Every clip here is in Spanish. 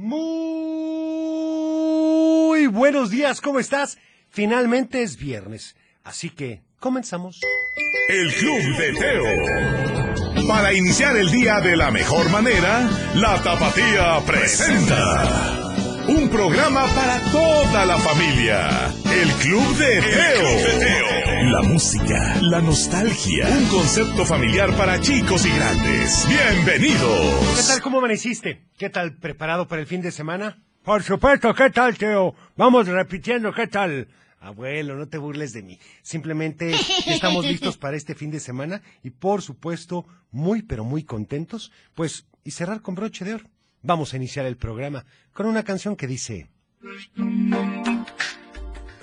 Muy buenos días, ¿cómo estás? Finalmente es viernes, así que comenzamos. El Club de Teo. Para iniciar el día de la mejor manera, la Tapatía presenta. Un programa para toda la familia. El Club de Teo. La música, la nostalgia. Un concepto familiar para chicos y grandes. Bienvenidos. ¿Qué tal, cómo amaneciste? ¿Qué tal, preparado para el fin de semana? Por supuesto, ¿qué tal, Teo? Vamos repitiendo, ¿qué tal? Abuelo, no te burles de mí. Simplemente estamos listos para este fin de semana y por supuesto muy pero muy contentos, pues y cerrar con broche de oro. Vamos a iniciar el programa con una canción que dice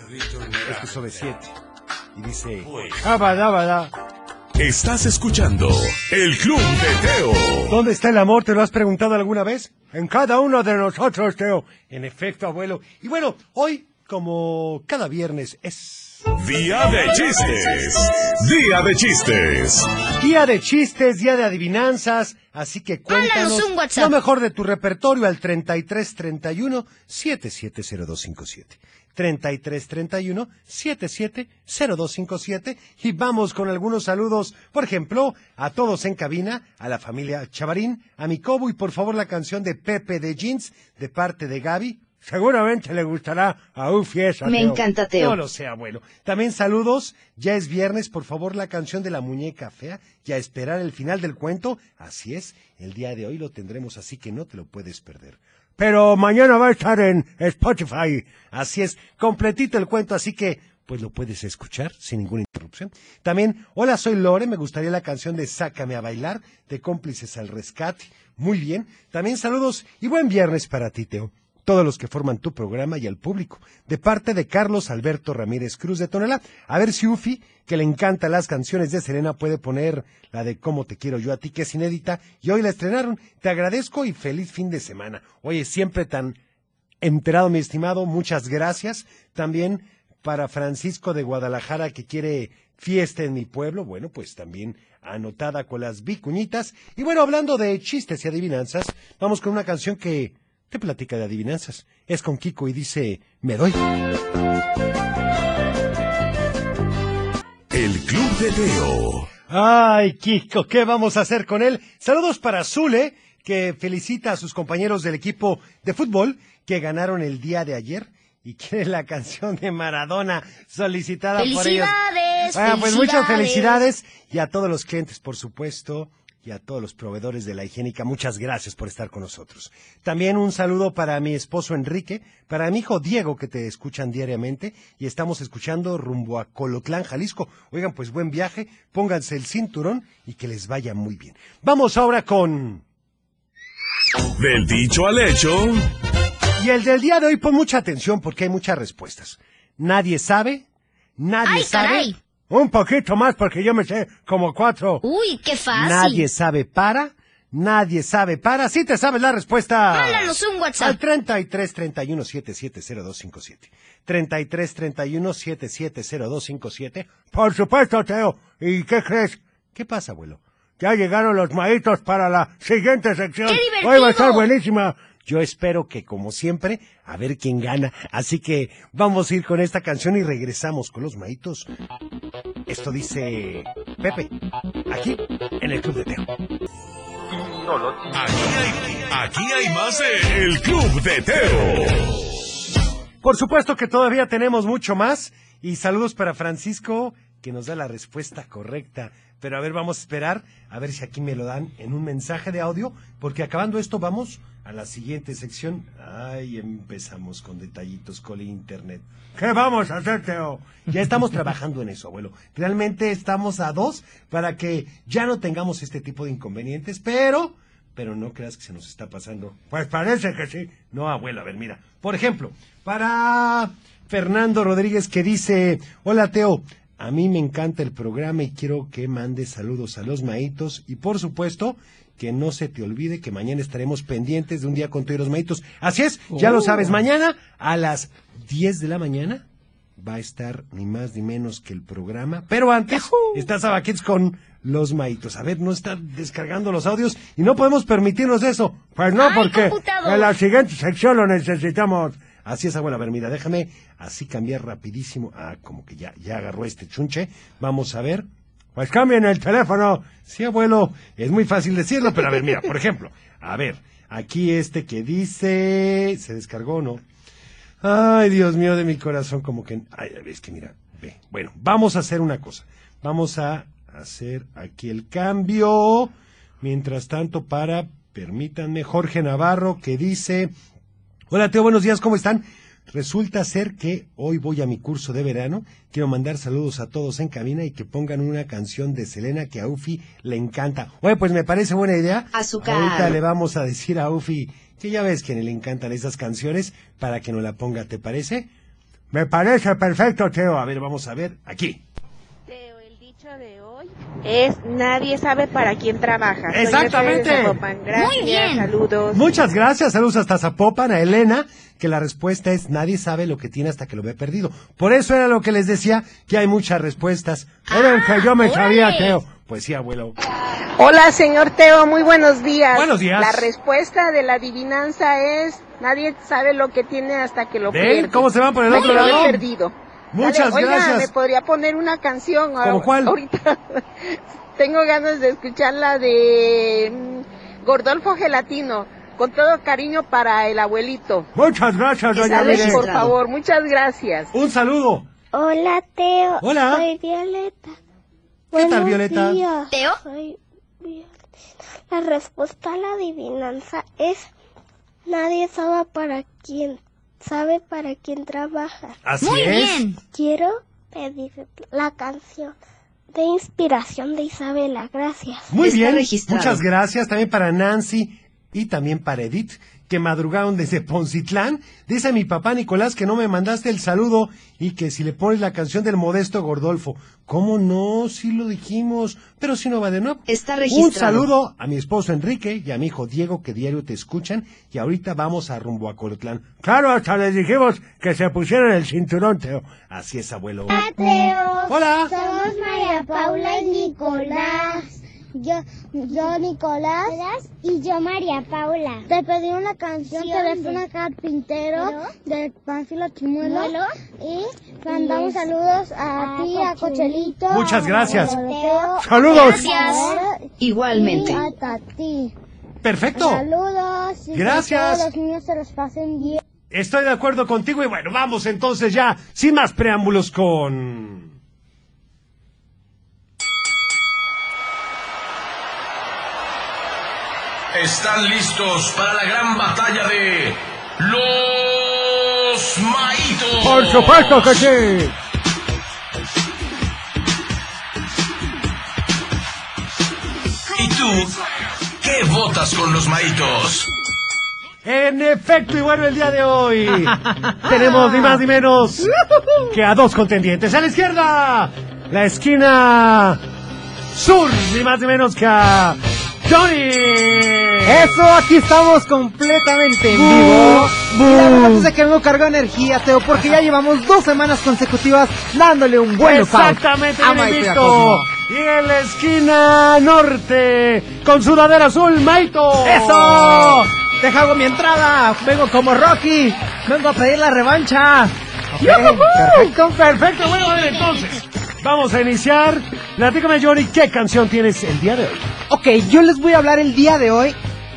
Esto es sobre siete y dice Abadabada. Estás escuchando El Club de Teo. ¿Dónde está el amor? ¿Te lo has preguntado alguna vez? En cada uno de nosotros, Teo. En efecto, abuelo. Y bueno, hoy, como cada viernes, es... Día de chistes. Día de chistes. Día de chistes, día de adivinanzas, así que cuéntanos Mándanos un WhatsApp. lo mejor de tu repertorio al 3331 770257. 3331 770257 y vamos con algunos saludos, por ejemplo, a todos en cabina, a la familia Chavarín, a mi Cobo y por favor la canción de Pepe de Jeans de parte de Gaby. Seguramente le gustará a Ufi esa, Me Teo. encanta, Teo. No lo sé, abuelo. También saludos. Ya es viernes, por favor, la canción de la muñeca fea. Ya esperar el final del cuento. Así es, el día de hoy lo tendremos, así que no te lo puedes perder. Pero mañana va a estar en Spotify. Así es, completito el cuento, así que pues lo puedes escuchar sin ninguna interrupción. También, hola, soy Lore, me gustaría la canción de Sácame a bailar, de cómplices al rescate. Muy bien. También saludos y buen viernes para ti, Teo todos los que forman tu programa y al público. De parte de Carlos Alberto Ramírez Cruz de Tonela, a ver si Ufi, que le encantan las canciones de Serena, puede poner la de Cómo te quiero yo a ti, que es inédita, y hoy la estrenaron. Te agradezco y feliz fin de semana. Oye, siempre tan enterado, mi estimado, muchas gracias. También para Francisco de Guadalajara, que quiere fiesta en mi pueblo, bueno, pues también anotada con las vicuñitas. Y bueno, hablando de chistes y adivinanzas, vamos con una canción que te platica de adivinanzas. Es con Kiko y dice, me doy. El Club de Teo. Ay, Kiko, ¿qué vamos a hacer con él? Saludos para Zule, que felicita a sus compañeros del equipo de fútbol que ganaron el día de ayer y quiere la canción de Maradona solicitada por ellos. ¡Felicidades! Bueno, pues muchas felicidades y a todos los clientes, por supuesto, y a todos los proveedores de la higiénica, muchas gracias por estar con nosotros. También un saludo para mi esposo Enrique, para mi hijo Diego, que te escuchan diariamente y estamos escuchando rumbo a Colotlán, Jalisco. Oigan, pues buen viaje, pónganse el cinturón y que les vaya muy bien. Vamos ahora con... Del dicho al hecho. Y el del día de hoy, pon mucha atención porque hay muchas respuestas. Nadie sabe, nadie ¡Ay, sabe. caray! Un poquito más porque yo me sé como cuatro. Uy, qué fácil. Nadie sabe para, nadie sabe para. Si te sabes la respuesta. Mándanos un Al WhatsApp. 33 31 770257. 33 31 770257. Por supuesto, Teo. ¿Y qué crees? ¿Qué pasa, abuelo? Ya llegaron los maitos para la siguiente sección. ¡Qué divertido! Hoy va a estar buenísima. Yo espero que, como siempre, a ver quién gana. Así que vamos a ir con esta canción y regresamos con los maitos. Esto dice Pepe, aquí en el Club de Teo. Aquí hay, aquí hay más de El Club de Teo. Por supuesto que todavía tenemos mucho más. Y saludos para Francisco, que nos da la respuesta correcta. Pero a ver, vamos a esperar a ver si aquí me lo dan en un mensaje de audio, porque acabando esto vamos a la siguiente sección. Ay, empezamos con detallitos con el internet. ¿Qué vamos a hacer, Teo? Ya estamos trabajando en eso, abuelo. Realmente estamos a dos para que ya no tengamos este tipo de inconvenientes, pero pero no creas que se nos está pasando. Pues parece que sí. No, abuelo, a ver, mira. Por ejemplo, para Fernando Rodríguez que dice, hola Teo, a mí me encanta el programa y quiero que mandes saludos a los maitos y por supuesto que no se te olvide que mañana estaremos pendientes de un día con todos los maitos. Así es, ya lo sabes, mañana a las 10 de la mañana va a estar ni más ni menos que el programa. Pero antes está Sabaquets con los maitos. A ver, no está descargando los audios y no podemos permitirnos eso. Pues no, porque en la siguiente sección lo necesitamos. Así es, abuela. A ver, mira, déjame así cambiar rapidísimo. Ah, como que ya, ya agarró este chunche. Vamos a ver. Pues cambien el teléfono. Sí, abuelo, es muy fácil decirlo, pero a ver, mira, por ejemplo, a ver, aquí este que dice, se descargó, ¿no? Ay, Dios mío de mi corazón, como que, ay, es que mira, ve, bueno, vamos a hacer una cosa, vamos a hacer aquí el cambio, mientras tanto para, permítanme, Jorge Navarro que dice, hola Teo, buenos días, ¿cómo están? Resulta ser que hoy voy a mi curso de verano. Quiero mandar saludos a todos en cabina y que pongan una canción de Selena que a Ufi le encanta. Oye, pues me parece buena idea. Azúcar. Ahorita le vamos a decir a Ufi que ya ves que le encantan esas canciones para que nos la ponga, ¿te parece? Me parece perfecto, Teo. A ver, vamos a ver aquí. Dicho de hoy es nadie sabe para quién trabaja. Soy Exactamente. Mercedes de Zapopan. Gracias, Muy bien. saludos. Muchas gracias, saludos hasta Zapopan, a Elena, que la respuesta es nadie sabe lo que tiene hasta que lo ve perdido. Por eso era lo que les decía, que hay muchas respuestas. Era el que yo me sabía. Teo. Pues sí, abuelo. Hola, señor Teo, muy buenos días. Buenos días. La respuesta de la adivinanza es nadie sabe lo que tiene hasta que lo ¿Ven pierde. cómo se van por el otro lado? perdido. Muchas Oiga, gracias. me podría poner una canción. ¿Cómo cuál? Ahorita tengo ganas de escuchar la de mm, Gordolfo Gelatino. Con todo cariño para el abuelito. Muchas gracias, doña Sales, Mire. por favor, muchas gracias. Un saludo. Hola, Teo. Hola. Soy Violeta. ¿Qué tal, Violeta? días. ¿Teo? Soy Violeta. La respuesta a la adivinanza es nadie sabe para quién sabe para quién trabaja. Así Muy es. bien. Quiero pedir la canción de inspiración de Isabela. Gracias. Muy Está bien. registrado. Muchas gracias también para Nancy y también para Edith, que madrugaron desde Poncitlán. Dice mi papá Nicolás que no me mandaste el saludo y que si le pones la canción del modesto Gordolfo. ¿Cómo no? Sí lo dijimos, pero si no va de nuevo. Está Un registrado. saludo a mi esposo Enrique y a mi hijo Diego que diario te escuchan y ahorita vamos a rumbo a Colotlán. Claro, hasta les dijimos que se pusieran el cinturón, Teo. Así es, abuelo. Teo. Hola. Somos María Paula y Nicolás. Yo, yo Nicolás y yo María Paula. Te pedí una canción, teléfono carpintero de Panfilo Chimuelo y mandamos saludos a ti, a Cochelito. Muchas gracias. a Saludos. Gracias. Igualmente. y a ti. Perfecto. Saludos. y Gracias. todos los niños se los pasen bien. Estoy de acuerdo contigo y bueno, vamos entonces ya, sin más preámbulos con... ¿Están listos para la gran batalla de los maitos? Por supuesto que sí. ¿Y tú qué votas con los maitos? En efecto, y bueno, el día de hoy tenemos ni más ni menos que a dos contendientes. A la izquierda, la esquina sur, ni más ni menos que a Johnny. Eso, aquí estamos completamente en vivo. Y la verdad es que de energía, Teo, porque ya llevamos dos semanas consecutivas dándole un buen Exactamente, a Maite y a en la esquina norte, con sudadera azul, Maito. ¡Eso! Deja hago mi entrada. Vengo como Rocky. Vengo a pedir la revancha. Perfecto. Perfecto, bueno, bueno, entonces, vamos a iniciar. Platícame, Johnny, ¿qué canción tienes el día de hoy? Ok, yo les voy a hablar el día de hoy.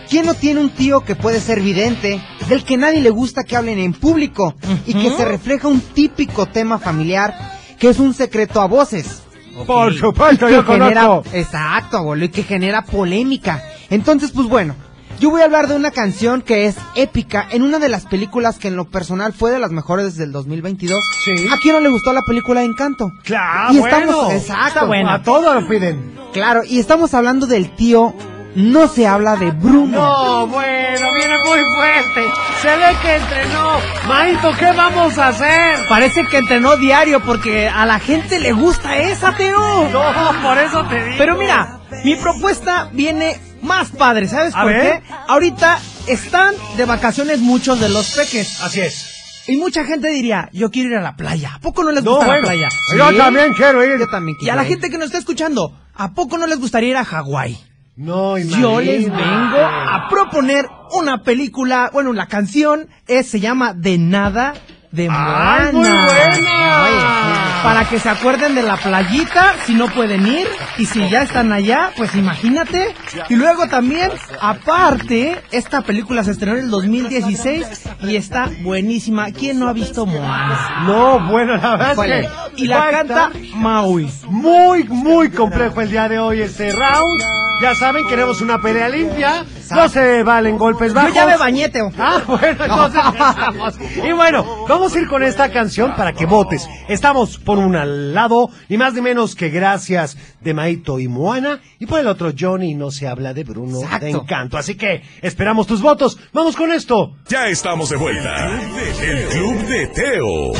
¿Quién no tiene un tío que puede ser vidente, del que nadie le gusta que hablen en público y que se refleja un típico tema familiar que es un secreto a voces? Por supuesto, yo genera, exacto, abuelo, y que genera polémica. Entonces, pues bueno, yo voy a hablar de una canción que es épica en una de las películas que en lo personal fue de las mejores del 2022. Sí. ¿A quién no le gustó la película Encanto? Claro, Y bueno. estamos- exacto. A todos lo piden. Claro, y estamos hablando del tío No se habla de Bruno. No, bueno, viene muy fuerte. Se ve que entrenó. Maito, ¿qué vamos a hacer? Parece que entrenó diario porque a la gente le gusta esa, Teo. No, por eso te digo. Pero mira, mi propuesta viene más padre, ¿sabes A por ver. qué? Ahorita están de vacaciones muchos de los peques. Así es. Y mucha gente diría, yo quiero ir a la playa. ¿A poco no les No, gusta bueno, la playa? yo ¿Sí? también quiero ir. Yo también Y a la quiero ir. gente que nos está escuchando, ¿a poco no les gustaría ir a Hawái? No, Yo les vengo a proponer una película, bueno, la canción es, se llama De Nada de Moana. ¡Ay, muy buena! Oye, para que se acuerden de la playita, si no pueden ir, y si ya están allá, pues imagínate. Y luego también, aparte, esta película se estrenó en el 2016 y está buenísima. ¿Quién no ha visto Moana? No, bueno, la verdad ¿Cuál es que Y la canta Maui. Muy, muy complejo el día de hoy este round. Ya saben, queremos una pelea limpia. No se valen golpes Yo bajos. ya me bañé, Teo. Ah, bueno, entonces. Y bueno, vamos a ir con esta canción para que votes. Estamos por un al lado, ni más ni menos que gracias de Maito y Moana. Y por el otro, Johnny no se habla de Bruno Exacto. de Encanto. Así que esperamos tus votos. Vamos con esto. Ya estamos de vuelta. El Club de Teo.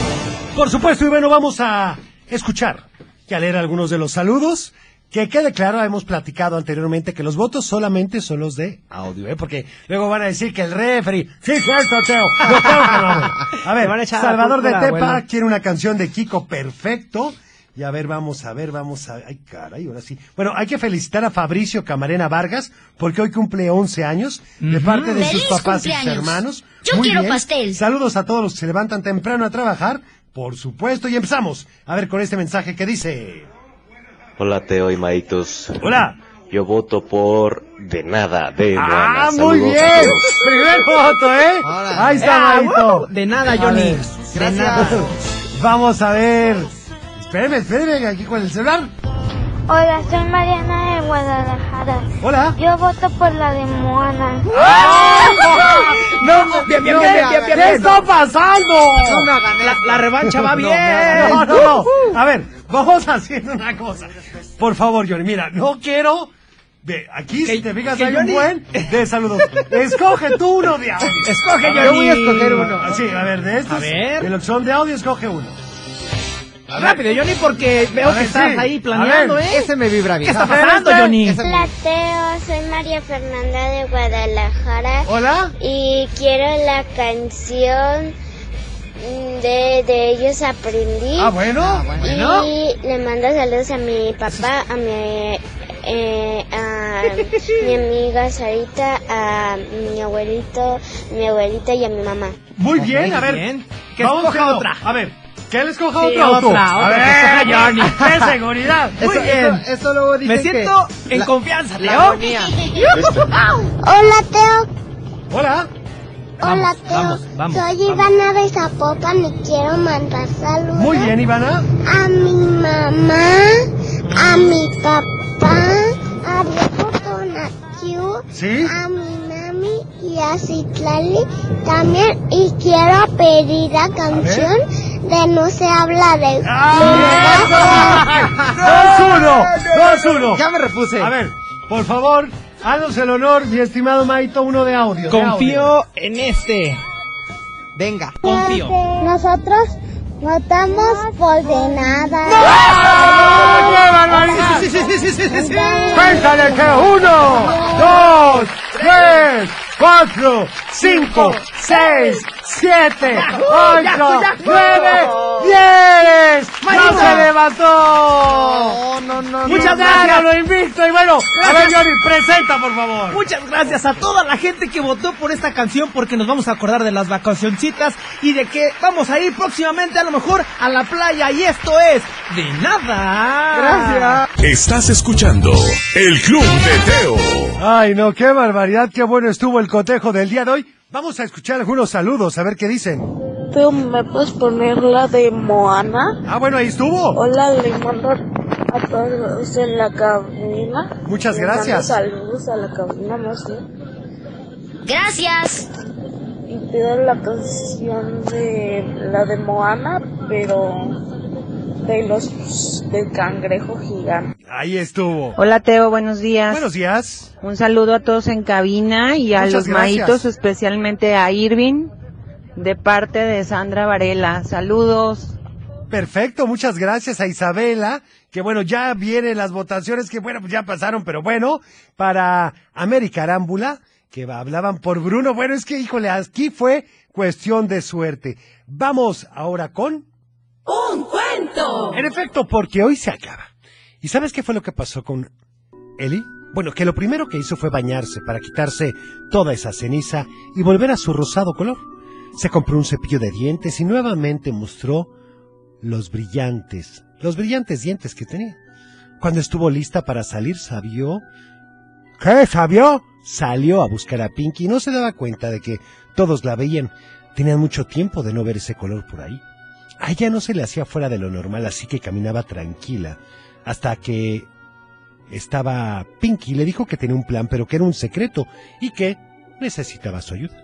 Por supuesto, y bueno, vamos a escuchar y a leer algunos de los saludos. Que quede claro, hemos platicado anteriormente que los votos solamente son los de audio, ¿eh? Porque luego van a decir que el refri... Sí, cierto, Teo. No, que no. A ver, van a echar la Salvador de Tepa quiere una canción de Kiko perfecto. Y a ver, vamos a ver, vamos a... Ay, caray, ahora sí. Bueno, hay que felicitar a Fabricio Camarena Vargas, porque hoy cumple 11 años, de parte de sus ¡Feliz papás y sus hermanos. Yo Muy quiero bien. pastel. Saludos a todos los que se levantan temprano a trabajar, por supuesto, y empezamos a ver con este mensaje que dice... Hola Teo y Maitos. Hola. Yo voto por de nada de. Ah, muy Saludos a bien. Primer voto, ¿eh? Hola. Ahí está, Ah, Maito. de nada, Johnny. De nada. Vamos a ver. Espéreme, espéreme, aquí con el celular. Hola, soy Mariana de Guadalajara. Hola. Yo voto por la de Moana. No, Bien, bien, no, bien, bien, bien, bien, ¿Qué bien. está pasando? No hagan La, la revancha va bien. No, no, no. A ver, vamos haciendo una cosa. Por favor, Johnny, mira, no quiero. Ve, aquí si te fijas que hay un buen de saludos. Escoge tú uno de audio. Escoge, Johnny. Yo voy a escoger uno. Sí, a ver, de estos. A ver. De los que son de audio, escoge uno. Rápido, Johnny, porque veo A que ver, estás sí. ahí A planeando, ver, ¿eh? Ese me vibra bien. ¿Qué está pasando, este. Johnny? Ese- Hola, Teo. Soy María Fernanda de Guadalajara. Hola. Y quiero la canción de, de ellos aprendí. Ah, bueno. Ah, bueno. Y le mando saludos a mi papá, a mi, eh, a mi amiga Sarita, a mi abuelito, mi abuelita y a mi mamá. Muy bien, a ver. bien. Que vamos con- otra. A ver, que él escoja Sí, otra o tú. otra, A otra, ver, Johnny. ¡Qué seguridad! Muy Eso, bien. eso, eso luego dicen Me siento que en la- confianza, La Teo. Hola, Teo. Hola. Hola, Vamos, Teo. vamos, vamos, Soy vamos. Ivana de Zapopan y quiero mandar saludos. Muy bien, Ivana. A mi mamá, a mi papá, a Diego Tonatiu, ¿Sí? a mi mami y a Citlali también. Y quiero pedir la canción de No se habla de... ¡Ah! ¡Dos, uno! ¡Dos, uno! Ya me repuse. A ver, por favor, haznos el honor, mi estimado Maito, uno de audio. de audio. Confío en este. Venga. Confío. Nosotros votamos por de nada. ¡Ah, qué barbaridad! Sí, sí, sí, sí, sí, sí, sí. ¡Cuéntale que uno, dos, tres, cuatro, cinco, seis, siete, ocho, nueve, diez. ¡No se levantó! No, no, no. Muchas gracias. lo invicto. Y bueno, a ver, Johnny, presenta, por favor. Muchas gracias a toda la gente que votó por esta canción porque nos vamos a acordar de las vacacioncitas y de que vamos a ir próximamente a lo mejor a la playa y esto es de nada. Gracias. Estás escuchando El Club de Teo. Ay, no, qué barbaridad, qué bueno estuvo el cotejo del día de hoy. Vamos a escuchar algunos saludos, a ver qué dicen. Teo, ¿me puedes poner la de Moana? Ah, bueno, ahí estuvo. Hola, le mando a todos en la cabina. Muchas Le gracias. mando saludos a la cabina, no sé. Gracias. Y pido la canción de la de Moana, pero de los del cangrejo gigante. Ahí estuvo. Hola Teo, buenos días. Buenos días. Un saludo a todos en cabina y a Muchas los gracias. maitos, especialmente a Irving, de parte de Sandra Varela. Saludos. Perfecto, muchas gracias a Isabela, que bueno, ya vienen las votaciones que bueno, pues ya pasaron, pero bueno, para América Arámbula, que hablaban por Bruno. Bueno, es que, híjole, aquí fue cuestión de suerte. Vamos ahora con... ¡Un En efecto, porque hoy se acaba. ¿Y sabes qué fue lo que pasó con Eli? Bueno, que lo primero que hizo fue bañarse para quitarse toda esa ceniza y volver a su rosado color. Se compró un cepillo de dientes y nuevamente mostró los brillantes, los brillantes dientes que tenía. Cuando estuvo lista para salir, sabió... ¿Qué sabió? Salió a buscar a Pinky y no se daba cuenta de que todos la veían. Tenían mucho tiempo de no ver ese color por ahí. A ella no se le hacía fuera de lo normal, así que caminaba tranquila, hasta que estaba Pinky le dijo que tenía un plan, pero que era un secreto y que necesitaba su ayuda.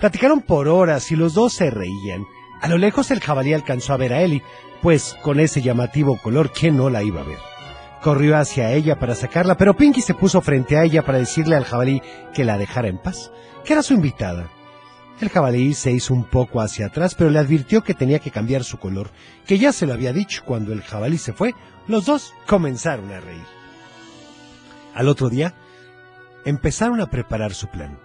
Platicaron por horas y los dos se reían. A lo lejos el jabalí alcanzó a ver a Ellie, pues con ese llamativo color, ¿quién no la iba a ver? Corrió hacia ella para sacarla, pero Pinky se puso frente a ella para decirle al jabalí que la dejara en paz, que era su invitada. El jabalí se hizo un poco hacia atrás, pero le advirtió que tenía que cambiar su color, que ya se lo había dicho cuando el jabalí se fue. Los dos comenzaron a reír. Al otro día, empezaron a preparar su plan.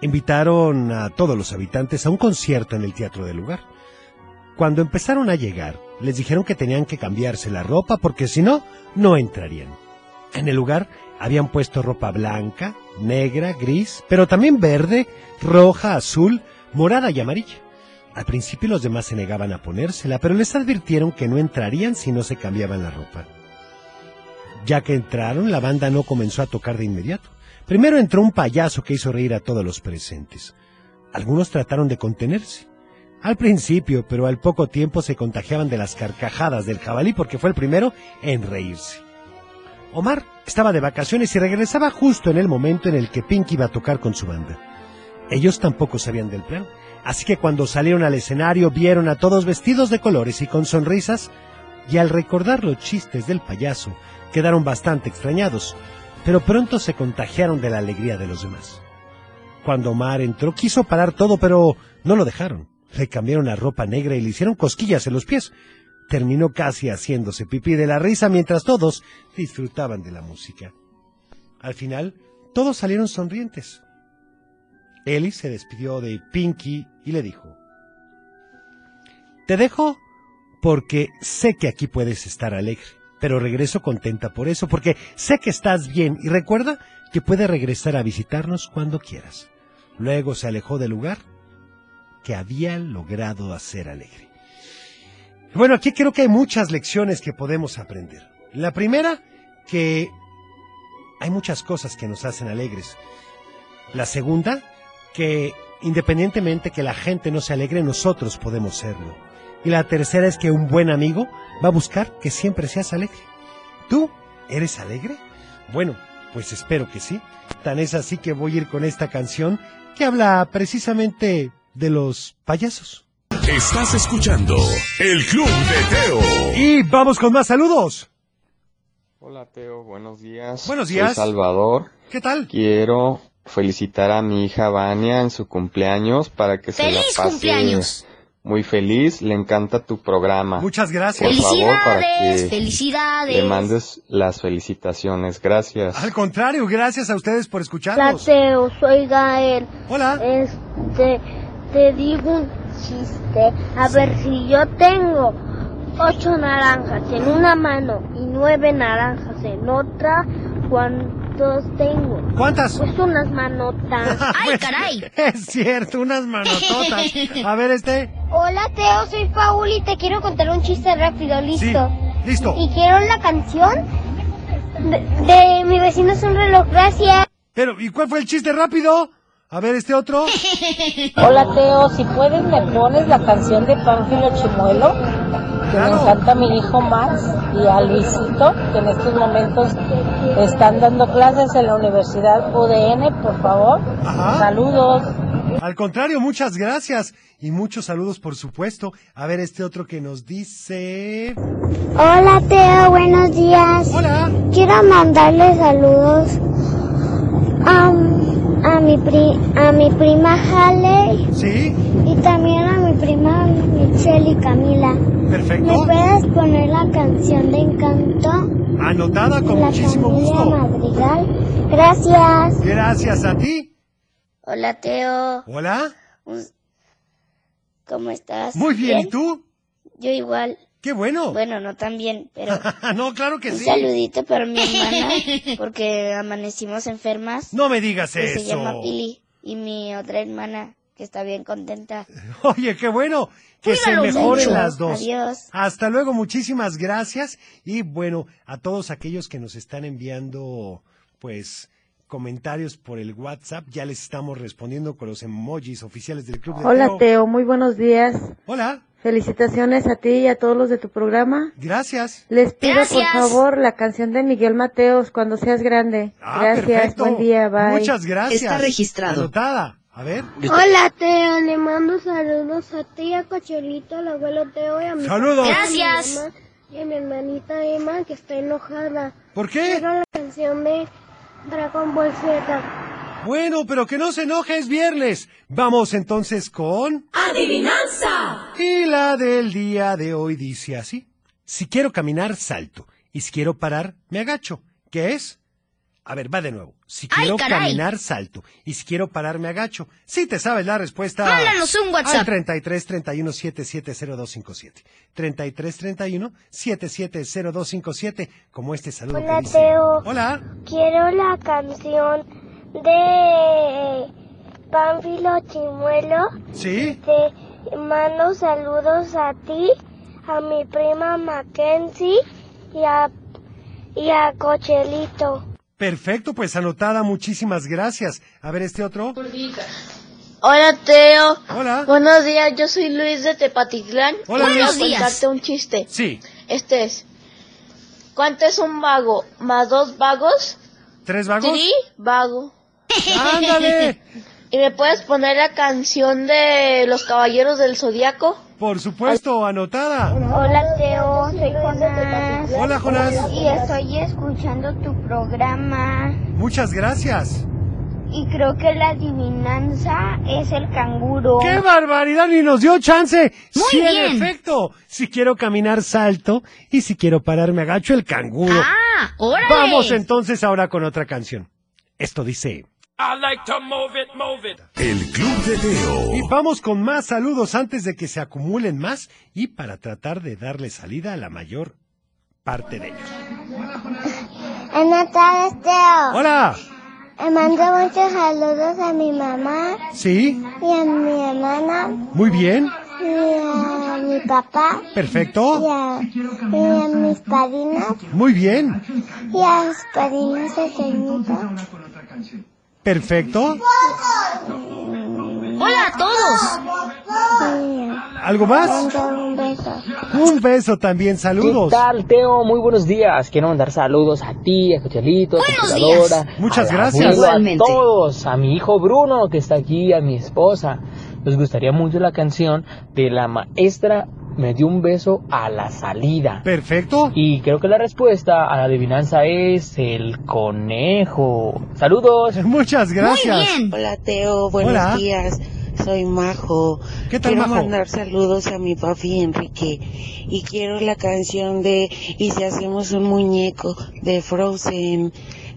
Invitaron a todos los habitantes a un concierto en el teatro del lugar. Cuando empezaron a llegar, les dijeron que tenían que cambiarse la ropa porque si no, no entrarían. En el lugar habían puesto ropa blanca, negra, gris, pero también verde, roja, azul, morada y amarilla. Al principio los demás se negaban a ponérsela, pero les advirtieron que no entrarían si no se cambiaban la ropa. Ya que entraron, la banda no comenzó a tocar de inmediato. Primero entró un payaso que hizo reír a todos los presentes. Algunos trataron de contenerse. Al principio, pero al poco tiempo se contagiaban de las carcajadas del jabalí porque fue el primero en reírse. Omar estaba de vacaciones y regresaba justo en el momento en el que Pink iba a tocar con su banda. Ellos tampoco sabían del plan, así que cuando salieron al escenario vieron a todos vestidos de colores y con sonrisas, y al recordar los chistes del payaso, quedaron bastante extrañados, pero pronto se contagiaron de la alegría de los demás. Cuando Omar entró quiso parar todo, pero no lo dejaron. Le cambiaron la ropa negra y le hicieron cosquillas en los pies. Terminó casi haciéndose pipí de la risa mientras todos disfrutaban de la música. Al final, todos salieron sonrientes. Ellie se despidió de Pinky y le dijo, Te dejo porque sé que aquí puedes estar alegre, pero regreso contenta por eso, porque sé que estás bien y recuerda que puedes regresar a visitarnos cuando quieras. Luego se alejó del lugar que había logrado hacer alegre. Bueno, aquí creo que hay muchas lecciones que podemos aprender. La primera, que hay muchas cosas que nos hacen alegres. La segunda, que independientemente que la gente no se alegre, nosotros podemos serlo. Y la tercera es que un buen amigo va a buscar que siempre seas alegre. ¿Tú eres alegre? Bueno, pues espero que sí. Tan es así que voy a ir con esta canción que habla precisamente de los payasos. Estás escuchando el Club de Teo. Y vamos con más saludos. Hola Teo, buenos días. Buenos días. Soy Salvador. ¿Qué tal? Quiero felicitar a mi hija Vania en su cumpleaños para que se la ¡Feliz pase cumpleaños! muy feliz. Le encanta tu programa. Muchas gracias. Por favor, para que ¡Felicidades! le mandes las felicitaciones. Gracias. Al contrario, gracias a ustedes por Hola escucharnos. Teo, soy Gael. Hola. Este, te digo chiste. A ver si yo tengo ocho naranjas en una mano y nueve naranjas en otra, ¿cuántos tengo? ¿Cuántas? Pues unas manotas. ¡Ay, caray! Es cierto, unas manototas. A ver, este. Hola Teo, soy Paul y te quiero contar un chiste rápido, ¿listo? Sí, listo. Y quiero la canción de, de Mi vecino es un reloj, gracias. Pero, ¿y cuál fue el chiste rápido? A ver, este otro. Hola Teo, si puedes me pones la canción de Pánfilo Chimuelo, que Claro. me encanta a mi hijo Max y a Luisito, que en estos momentos están dando clases en la Universidad UDN, por favor. Ajá. Saludos. Al contrario, muchas gracias. Y muchos saludos, por supuesto. A ver, este otro que nos dice. Hola Teo, buenos días. Hola. Quiero mandarle saludos a, a, mi, pri, a mi prima Haley ¿Sí? y también a mi prima Michelle y Camila. ¿Me Perfecto. puedes poner la canción de Encanto? Anotada con la muchísimo familia gusto. Madrigal. Gracias. Gracias a ti. Hola, Teo. Hola. ¿Cómo estás? Muy bien, ¿y tú? Yo igual. Qué bueno. Bueno, no tan bien, pero no, claro que un sí. saludito para mi hermana porque amanecimos enfermas. No me digas eso. Se llama Pili y mi otra hermana que está bien contenta. Oye, qué bueno. Que se mejoren mucho. las dos. Adiós. Hasta luego, muchísimas gracias. Y bueno, a todos aquellos que nos están enviando, pues, comentarios por el WhatsApp, ya les estamos respondiendo con los emojis oficiales del Club de Hola Teo. Teo, muy buenos días. Hola, Felicitaciones a ti y a todos los de tu programa. gracias. Les pido Gracias. por favor la canción de Miguel Mateos cuando seas grande. Ah, Gracias, perfecto. buen día, bye. Muchas gracias. Está registrado. Anotada. A ver. Hola, Teo. Le mando saludos a ti, a Cochelito, al abuelo Teo y a mi Saludos. papá, a mi mamá y a mi hermanita Emma que está enojada. ¿Por qué? Quiero la canción de Dragon Ball Z. Bueno, pero que no se enoje, es viernes. Vamos entonces con... Adivinanza. Y la del día de hoy dice así. Si quiero caminar, salto. Y si quiero parar, me agacho. ¿Qué es? A ver, va de nuevo. Si ¡Ay, quiero caminar, salto. Y si quiero parar, me agacho. Si te sabes la respuesta. Mándanos un WhatsApp. Al 33 31 770257. 33 31 770257. Como este saludo Hola, que dice. Teo. Hola. Quiero la canción de Pánfilo Chimuelo. ¿Sí? Te mando saludos a ti, a mi prima Mackenzie y a, y a Cochelito. Perfecto, pues anotada. Muchísimas gracias. A ver este otro. Hola Teo. Hola. Buenos días, yo soy Luis de Tepatitlán. Hola, Luis. Buenos días. contarte un chiste. Sí. Este es. ¿Cuánto es un vago más dos vagos? ¿Tres vagos? Tri vago. ¡Ándale! ¿Y me puedes poner la canción de los caballeros del zodiaco? Por supuesto, anotada. Hola Teo, soy Jonás. Hola, Jonás. Y estoy escuchando tu programa. Muchas gracias. Y creo que la adivinanza es el canguro. ¡Qué barbaridad! Ni nos dio chance. Muy sí, bien. en efecto. Si quiero caminar, salto. Y si quiero parar, me agacho el canguro. ¡Ah! ¡Órale! Vamos entonces ahora con otra canción. Esto dice... El Club de Teo. Y vamos con más saludos antes de que se acumulen más y para tratar de darle salida a la mayor parte de ellos. Buenas tardes, Teo. Hola. Le mando muchos saludos a mi mamá ¿Sí? y a mi hermana Muy bien. y a mi papá y Perfecto. a, y a mis padrinos Muy bien. y a los padrinos pequeñitos. Perfecto. ¡Hola a todos! ¿Algo más? Un beso. Un beso también. Saludos. ¿Qué tal, Teo? Muy buenos días. Quiero mandar saludos a ti, a Cochelito, a días. Muchas gracias. A todos, a mi hijo Bruno que está aquí, a mi esposa. Nos gustaría mucho la canción de la maestra me dio un beso a la salida. Perfecto. Y creo que la respuesta a la adivinanza es el conejo. Saludos. Muchas gracias. Muy bien. Hola Teo, buenos Hola. días. Soy Majo. ¿Qué tal, quiero Majo? mandar saludos a mi papi Enrique y quiero la canción de Y si hacemos un muñeco de Frozen.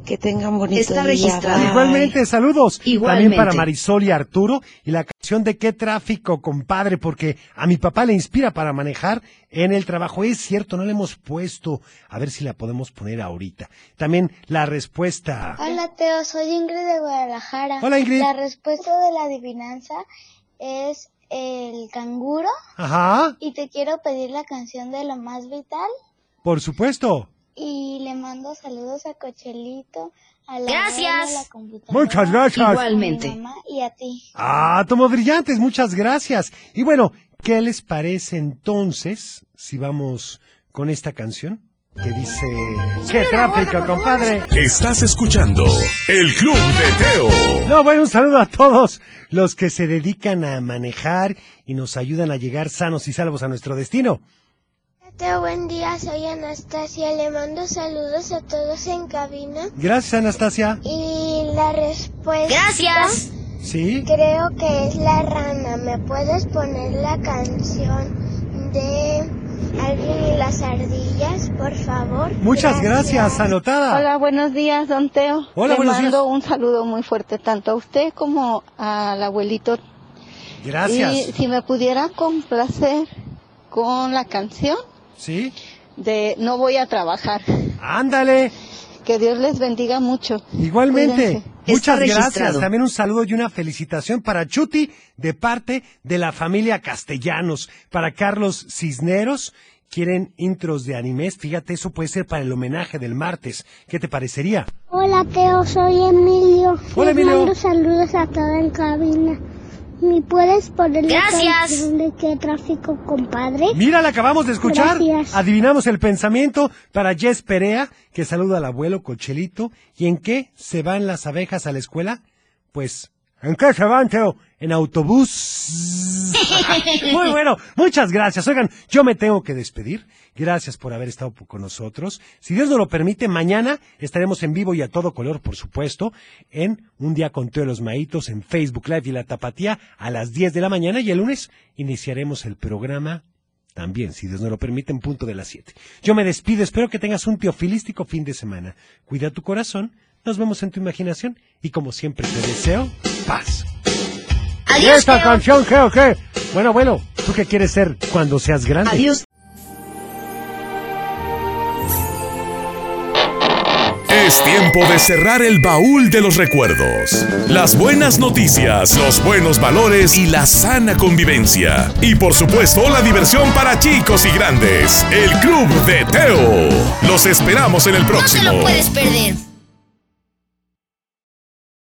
Que tengan bonito Está día. Igualmente, saludos. Igualmente. También para Marisol y Arturo. Y la canción de qué tráfico, compadre, porque a mi papá le inspira para manejar en el trabajo. Es cierto, no le hemos puesto. A ver si la podemos poner ahorita. También la respuesta. Hola Teo, soy Ingrid de Guadalajara. Hola, Ingrid. La respuesta de la adivinanza es el canguro Ajá, y te quiero pedir la canción de lo más vital por supuesto. y le mando saludos a Cochelito, a la Gracias. la Muchas gracias. Igualmente. a mi mamá y a ti. Ah, tomo brillantes, muchas gracias. Y bueno, ¿qué les parece entonces si vamos con esta canción? Que dice... ¡Qué tráfico, compadre! Estás escuchando El Club de Teo. No, bueno, un saludo a todos los que se dedican a manejar y nos ayudan a llegar sanos y salvos a nuestro destino. Teo, buen día, soy Anastasia, le mando saludos a todos en cabina Gracias, Anastasia. y la respuesta Gracias. ¿Sí? creo que es la rana. ¿Me puedes poner la canción de Alvin y las ardillas, por favor. Muchas gracias, anotada. Hola, buenos días, don Teo. Hola, Le buenos mando días. un saludo muy fuerte tanto a usted como al abuelito. Gracias. Y si me pudiera complacer con la canción ¿Sí? de No voy a trabajar. Ándale. Que Dios les bendiga mucho. Igualmente. Cuídense. Muchas gracias. También un saludo y una felicitación para Chuti de parte de la familia Castellanos. Para Carlos Cisneros. ¿Quieren intros de animes? Fíjate, eso puede ser para el homenaje del martes. ¿Qué te parecería? Hola Teo, soy Emilio. Hola, Les Emilio. mando saludos a toda en cabina. ¿Me puedes poner la Gracias. canción de qué tráfico, compadre? Mira, la acabamos de escuchar. Gracias. Adivinamos el pensamiento para Jess Perea, que saluda al abuelo Cochelito. ¿Y en qué se van las abejas a la escuela? Pues, ¿en qué se van, Teo? En autobús. Muy bueno, muchas gracias. Oigan, yo me tengo que despedir. Gracias por haber estado con nosotros. Si Dios nos lo permite, mañana estaremos en vivo y a todo color, por supuesto, en Un Día con Teo los Maitos, en Facebook Live y La Tapatía a las 10 de la mañana. Y el lunes iniciaremos el programa también, si Dios nos lo permite, en punto de las 7. Yo me despido, espero que tengas un teofilístico fin de semana. Cuida tu corazón, nos vemos en tu imaginación y como siempre te deseo paz. ¿Y Adiós, esta canción qué o qué? Bueno, abuelo, ¿tú qué quieres ser cuando seas grande? Adiós. Es tiempo de cerrar el baúl de los recuerdos. Las buenas noticias, los buenos valores y la sana convivencia. Y por supuesto, la diversión para chicos y grandes. El Club de Teo. Los esperamos en el No te próximo. lo puedes perder.